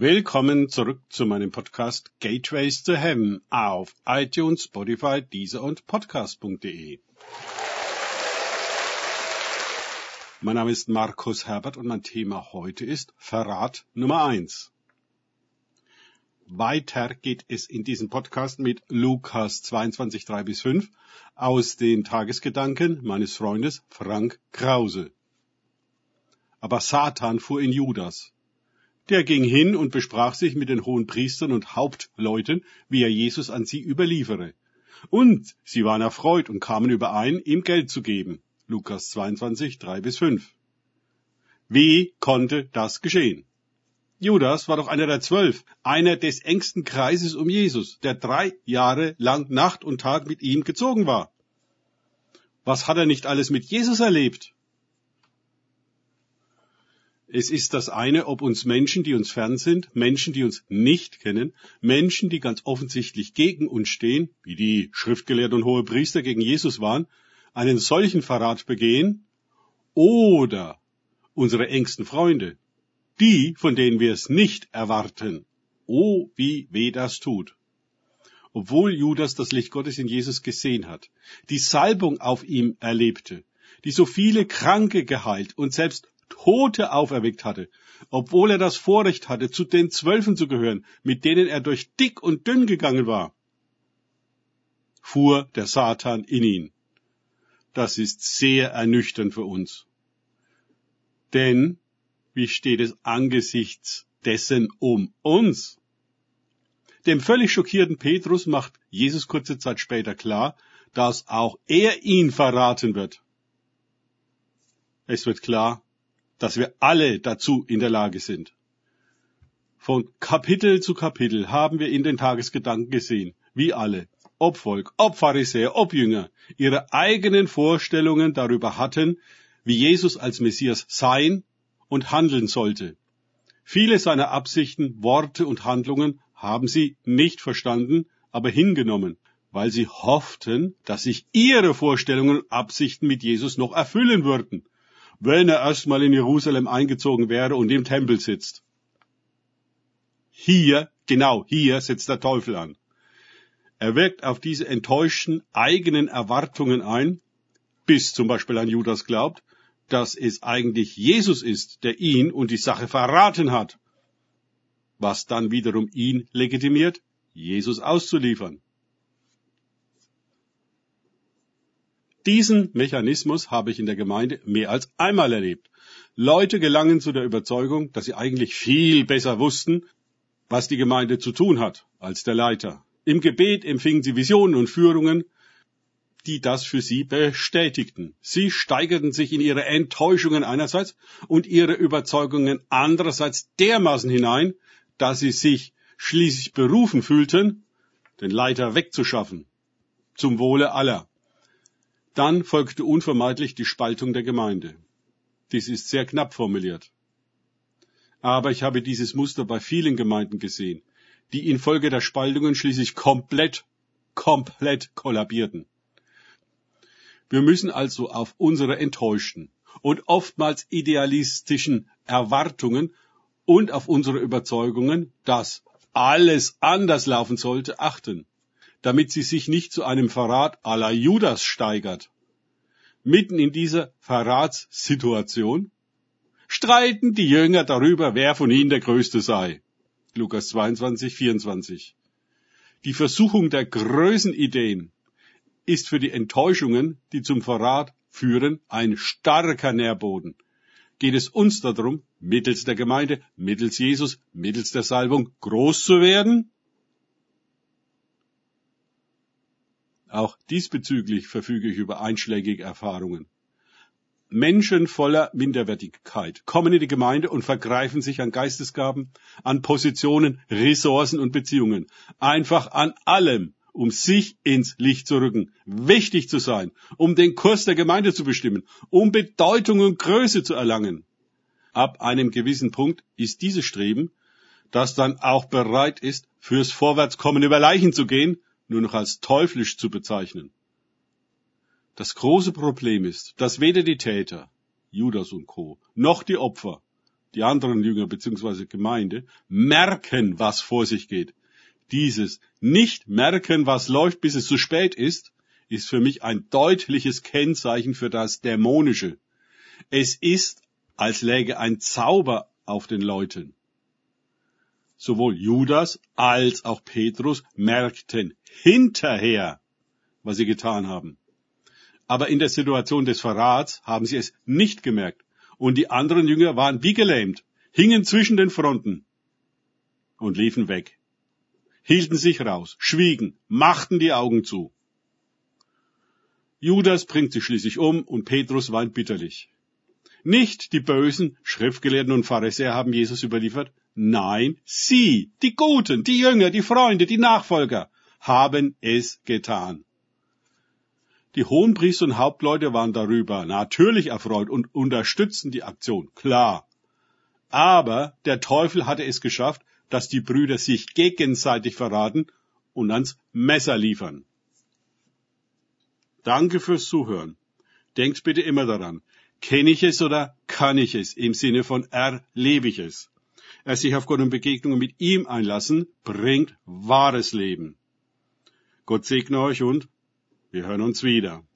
Willkommen zurück zu meinem Podcast Gateways to Heaven auf iTunes, Spotify, Deezer und Podcast.de. Mein Name ist Markus Herbert und mein Thema heute ist Verrat Nummer eins. Weiter geht es in diesem Podcast mit Lukas 22, 3 bis 5 aus den Tagesgedanken meines Freundes Frank Krause. Aber Satan fuhr in Judas. Der ging hin und besprach sich mit den hohen Priestern und Hauptleuten, wie er Jesus an sie überliefere. Und sie waren erfreut und kamen überein, ihm Geld zu geben. Lukas 22, 3 bis 5. Wie konnte das geschehen? Judas war doch einer der zwölf, einer des engsten Kreises um Jesus, der drei Jahre lang Nacht und Tag mit ihm gezogen war. Was hat er nicht alles mit Jesus erlebt? Es ist das eine, ob uns Menschen, die uns fern sind, Menschen, die uns nicht kennen, Menschen, die ganz offensichtlich gegen uns stehen, wie die Schriftgelehrten und hohe Priester gegen Jesus waren, einen solchen Verrat begehen, oder unsere engsten Freunde, die, von denen wir es nicht erwarten. Oh, wie weh das tut. Obwohl Judas das Licht Gottes in Jesus gesehen hat, die Salbung auf ihm erlebte, die so viele Kranke geheilt und selbst Tote auferweckt hatte, obwohl er das Vorrecht hatte, zu den Zwölfen zu gehören, mit denen er durch dick und dünn gegangen war, fuhr der Satan in ihn. Das ist sehr ernüchternd für uns. Denn wie steht es angesichts dessen um uns? Dem völlig schockierten Petrus macht Jesus kurze Zeit später klar, dass auch er ihn verraten wird. Es wird klar, dass wir alle dazu in der Lage sind. Von Kapitel zu Kapitel haben wir in den Tagesgedanken gesehen, wie alle, ob Volk, ob Pharisäer, ob Jünger, ihre eigenen Vorstellungen darüber hatten, wie Jesus als Messias sein und handeln sollte. Viele seiner Absichten, Worte und Handlungen haben sie nicht verstanden, aber hingenommen, weil sie hofften, dass sich ihre Vorstellungen und Absichten mit Jesus noch erfüllen würden, wenn er erstmal in Jerusalem eingezogen wäre und im Tempel sitzt. Hier, genau hier setzt der Teufel an. Er wirkt auf diese enttäuschten eigenen Erwartungen ein, bis zum Beispiel ein Judas glaubt, dass es eigentlich Jesus ist, der ihn und die Sache verraten hat, was dann wiederum ihn legitimiert, Jesus auszuliefern. Diesen Mechanismus habe ich in der Gemeinde mehr als einmal erlebt. Leute gelangen zu der Überzeugung, dass sie eigentlich viel besser wussten, was die Gemeinde zu tun hat, als der Leiter. Im Gebet empfingen sie Visionen und Führungen, die das für sie bestätigten. Sie steigerten sich in ihre Enttäuschungen einerseits und ihre Überzeugungen andererseits dermaßen hinein, dass sie sich schließlich berufen fühlten, den Leiter wegzuschaffen, zum Wohle aller. Dann folgte unvermeidlich die Spaltung der Gemeinde. Dies ist sehr knapp formuliert. Aber ich habe dieses Muster bei vielen Gemeinden gesehen, die infolge der Spaltungen schließlich komplett, komplett kollabierten. Wir müssen also auf unsere enttäuschten und oftmals idealistischen Erwartungen und auf unsere Überzeugungen, dass alles anders laufen sollte, achten, damit sie sich nicht zu einem Verrat la Judas steigert. Mitten in dieser Verratssituation streiten die Jünger darüber, wer von ihnen der Größte sei. Lukas 22, 24. Die Versuchung der Größenideen ist für die Enttäuschungen, die zum Verrat führen, ein starker Nährboden. Geht es uns darum, mittels der Gemeinde, mittels Jesus, mittels der Salbung groß zu werden? Auch diesbezüglich verfüge ich über einschlägige Erfahrungen. Menschen voller Minderwertigkeit kommen in die Gemeinde und vergreifen sich an Geistesgaben, an Positionen, Ressourcen und Beziehungen. Einfach an allem, um sich ins Licht zu rücken, wichtig zu sein, um den Kurs der Gemeinde zu bestimmen, um Bedeutung und Größe zu erlangen. Ab einem gewissen Punkt ist dieses Streben, das dann auch bereit ist, fürs Vorwärtskommen über Leichen zu gehen, nur noch als teuflisch zu bezeichnen. Das große Problem ist, dass weder die Täter, Judas und Co., noch die Opfer die anderen Jünger bzw. Gemeinde, merken, was vor sich geht. Dieses nicht merken, was läuft, bis es zu spät ist, ist für mich ein deutliches Kennzeichen für das Dämonische. Es ist, als läge ein Zauber auf den Leuten. Sowohl Judas als auch Petrus merkten hinterher, was sie getan haben. Aber in der Situation des Verrats haben sie es nicht gemerkt. Und die anderen Jünger waren wie gelähmt, hingen zwischen den Fronten und liefen weg, hielten sich raus, schwiegen, machten die Augen zu. Judas bringt sich schließlich um und Petrus weint bitterlich. Nicht die bösen Schriftgelehrten und Pharisäer haben Jesus überliefert, nein, sie, die Guten, die Jünger, die Freunde, die Nachfolger, haben es getan. Die Hohenpriester und Hauptleute waren darüber natürlich erfreut und unterstützten die Aktion, klar. Aber der Teufel hatte es geschafft, dass die Brüder sich gegenseitig verraten und ans Messer liefern. Danke fürs Zuhören. Denkt bitte immer daran, kenne ich es oder kann ich es im Sinne von erlebe ich es. Er sich auf Gott und Begegnungen mit ihm einlassen, bringt wahres Leben. Gott segne euch und wir hören uns wieder.